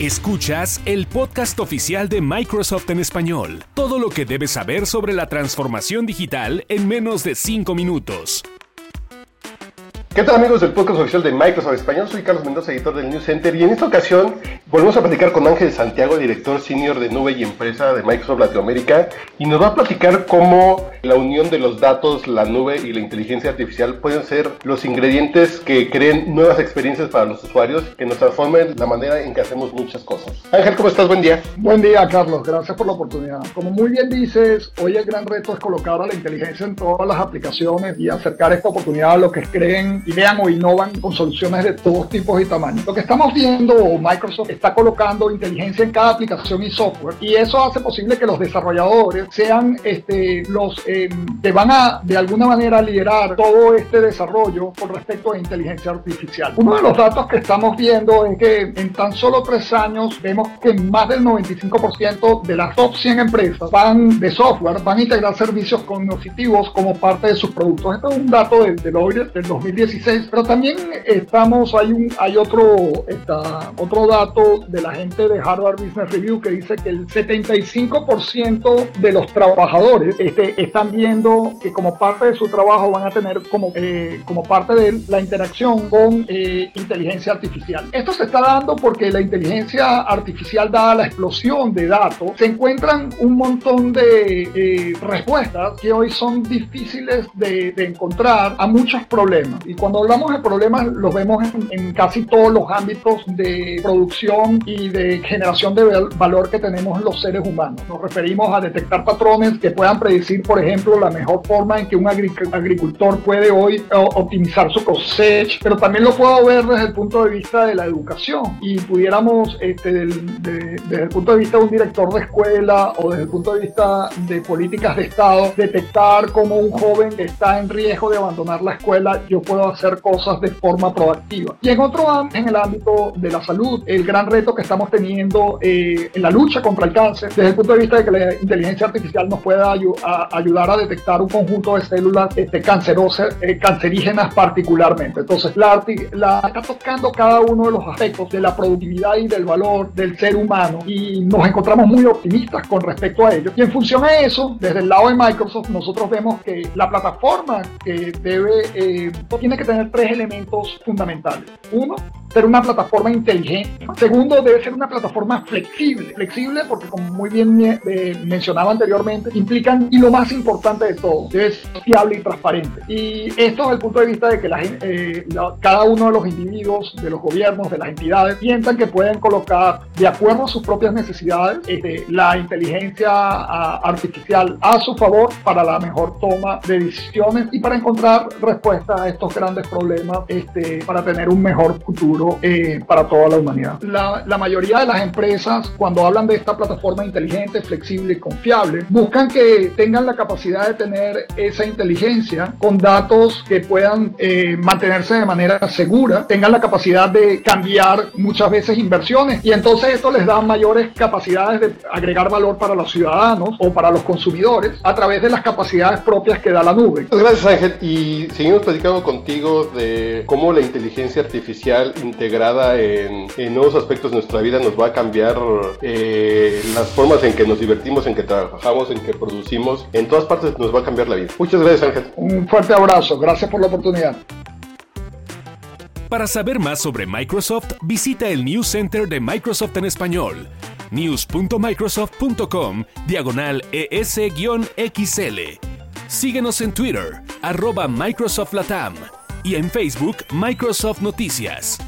Escuchas el podcast oficial de Microsoft en español. Todo lo que debes saber sobre la transformación digital en menos de 5 minutos. ¿Qué tal amigos del podcast oficial de Microsoft Español? Soy Carlos Mendoza, editor del News Center y en esta ocasión volvemos a platicar con Ángel Santiago, director senior de nube y empresa de Microsoft Latinoamérica y nos va a platicar cómo la unión de los datos, la nube y la inteligencia artificial pueden ser los ingredientes que creen nuevas experiencias para los usuarios que nos transformen la manera en que hacemos muchas cosas. Ángel, ¿cómo estás? Buen día. Buen día, Carlos. Gracias por la oportunidad. Como muy bien dices, hoy el gran reto es colocar a la inteligencia en todas las aplicaciones y acercar esta oportunidad a los que creen idean o innovan con soluciones de todos tipos y tamaños. Lo que estamos viendo, Microsoft colocando inteligencia en cada aplicación y software y eso hace posible que los desarrolladores sean este, los eh, que van a de alguna manera liderar todo este desarrollo con respecto a inteligencia artificial. Uno de los datos que estamos viendo es que en tan solo tres años vemos que más del 95% de las top 100 empresas van de software van a integrar servicios cognitivos como parte de sus productos. Esto es un dato del Deloitte del 2016 pero también estamos, hay, un, hay otro, está, otro dato de la gente de Harvard Business Review que dice que el 75% de los trabajadores este, están viendo que como parte de su trabajo van a tener como, eh, como parte de la interacción con eh, inteligencia artificial. Esto se está dando porque la inteligencia artificial, dada la explosión de datos, se encuentran un montón de eh, respuestas que hoy son difíciles de, de encontrar a muchos problemas. Y cuando hablamos de problemas los vemos en, casi todos los ámbitos de producción y de generación de valor que tenemos los seres humanos. Nos referimos a detectar patrones que puedan predecir, por ejemplo, la mejor forma en que un agricultor puede hoy optimizar su cosecha, pero también lo puedo ver desde el punto de vista de la educación y pudiéramos, este, desde el punto de vista de un director de escuela o desde el punto de vista de políticas de Estado, detectar cómo un joven está en riesgo de abandonar la escuela, yo puedo hacer cosas de forma proactiva. Y en otro en el ámbito de la salud, el gran reto que estamos teniendo eh, en la lucha contra el cáncer, desde el punto de vista de que la inteligencia artificial nos pueda ayudar a detectar un conjunto de células este, cancerosas, eh, cancerígenas particularmente. Entonces, la, la está tocando cada uno de los aspectos de la productividad y del valor del ser humano y nos encontramos muy optimistas con respecto a ello. Y en función a eso, desde el lado de Microsoft, nosotros vemos que la plataforma que debe, eh, tiene que tener tres elementos fundamentales. Uno, ser una plataforma inteligente. Segundo, debe ser una plataforma flexible. Flexible porque, como muy bien mencionaba anteriormente, implican, y lo más importante de todo, es fiable y transparente. Y esto desde el punto de vista de que la, eh, cada uno de los individuos, de los gobiernos, de las entidades, piensan que pueden colocar, de acuerdo a sus propias necesidades, este, la inteligencia artificial a su favor para la mejor toma de decisiones y para encontrar respuestas a estos grandes problemas este, para tener un mejor futuro eh, para toda la humanidad. La, la, mayoría de las empresas, cuando hablan de esta plataforma inteligente, flexible y confiable, buscan que tengan la capacidad de tener esa inteligencia con datos que puedan eh, mantenerse de manera segura, tengan la capacidad de cambiar muchas veces inversiones y entonces esto les da mayores capacidades de agregar valor para los ciudadanos o para los consumidores a través de las capacidades propias que da la nube. Gracias Ángel y seguimos platicando contigo de cómo la inteligencia artificial integrada en, nuevos aspectos de nuestra vida nos va a cambiar eh, las formas en que nos divertimos, en que trabajamos, en que producimos. En todas partes nos va a cambiar la vida. Muchas gracias, Ángel. Un fuerte abrazo. Gracias por la oportunidad. Para saber más sobre Microsoft, visita el News Center de Microsoft en español. news.microsoft.com diagonal ES-XL. Síguenos en Twitter, arroba Microsoft Latam y en Facebook Microsoft Noticias.